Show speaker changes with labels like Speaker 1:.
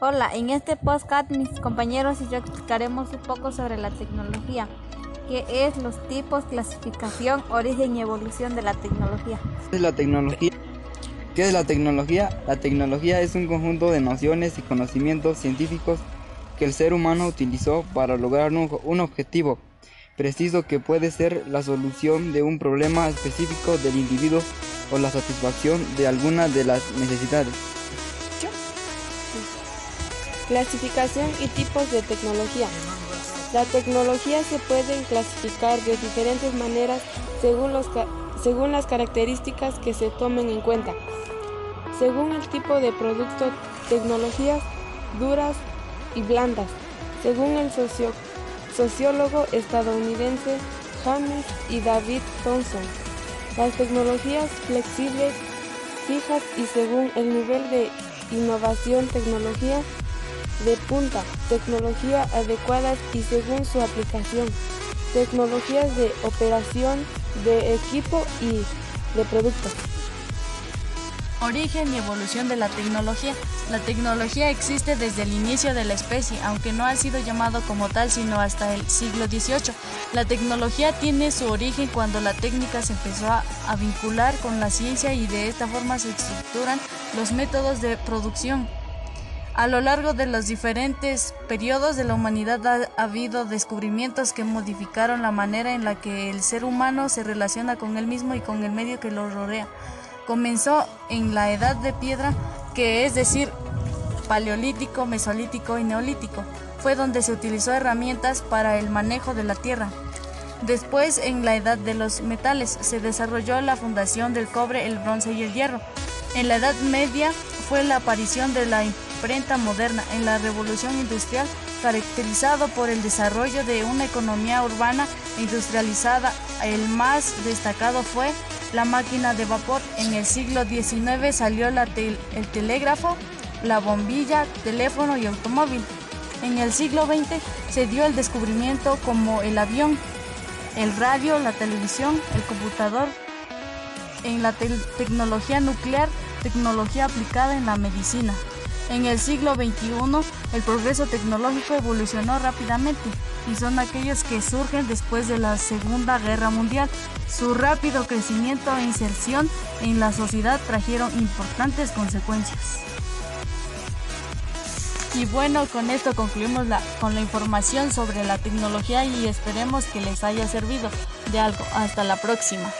Speaker 1: Hola, en este podcast mis compañeros y yo explicaremos un poco sobre la tecnología, qué es los tipos, clasificación, origen y evolución de la tecnología.
Speaker 2: ¿Qué es la tecnología? ¿Qué es la tecnología? La tecnología es un conjunto de nociones y conocimientos científicos que el ser humano utilizó para lograr un, objetivo preciso que puede ser la solución de un problema específico del individuo o la satisfacción de alguna de las necesidades.
Speaker 3: Clasificación y tipos de tecnología. La tecnología se puede clasificar de diferentes maneras según, los, según las características que se tomen en cuenta. Según el tipo de producto, tecnologías duras y blandas. Según el sociólogo estadounidense James y David Thompson, las tecnologías flexibles, fijas y según el nivel de innovación, tecnología de punta, tecnología adecuadas y según su aplicación, tecnologías de operación, de equipo y de producto.
Speaker 4: Origen y evolución de la tecnología. La tecnología existe desde el inicio de la especie, aunque no ha sido llamado como tal sino hasta el siglo XVIII. La tecnología tiene su origen cuando la técnica se empezó a, a vincular con la ciencia y de esta forma se estructuran los métodos de producción. A lo largo de los diferentes periodos de la humanidad ha habido descubrimientos que modificaron la manera en la que el ser humano se relaciona con él mismo y con el medio que lo rodea. Comenzó en la edad de piedra, que es decir, paleolítico, mesolítico y neolítico. Fue donde se utilizó herramientas para el manejo de la tierra. Después, en la edad de los metales, se desarrolló la fundación del cobre, el bronce y el hierro. En la Edad Media fue la aparición de la moderna en la revolución industrial caracterizado por el desarrollo de una economía urbana e industrializada. El más destacado fue la máquina de vapor. En el siglo XIX salió el telégrafo, la bombilla, teléfono y automóvil. En el siglo XX se dio el descubrimiento como el avión, el radio, la televisión, el computador. En la tecnología nuclear, tecnología aplicada en la medicina. En el siglo XXI, el progreso tecnológico evolucionó rápidamente y son aquellos que surgen después de la Segunda Guerra Mundial. Su rápido crecimiento e inserción en la sociedad trajeron importantes consecuencias. Y bueno, con esto concluimos con la información sobre la tecnología y esperemos que les haya servido de algo. Hasta la próxima.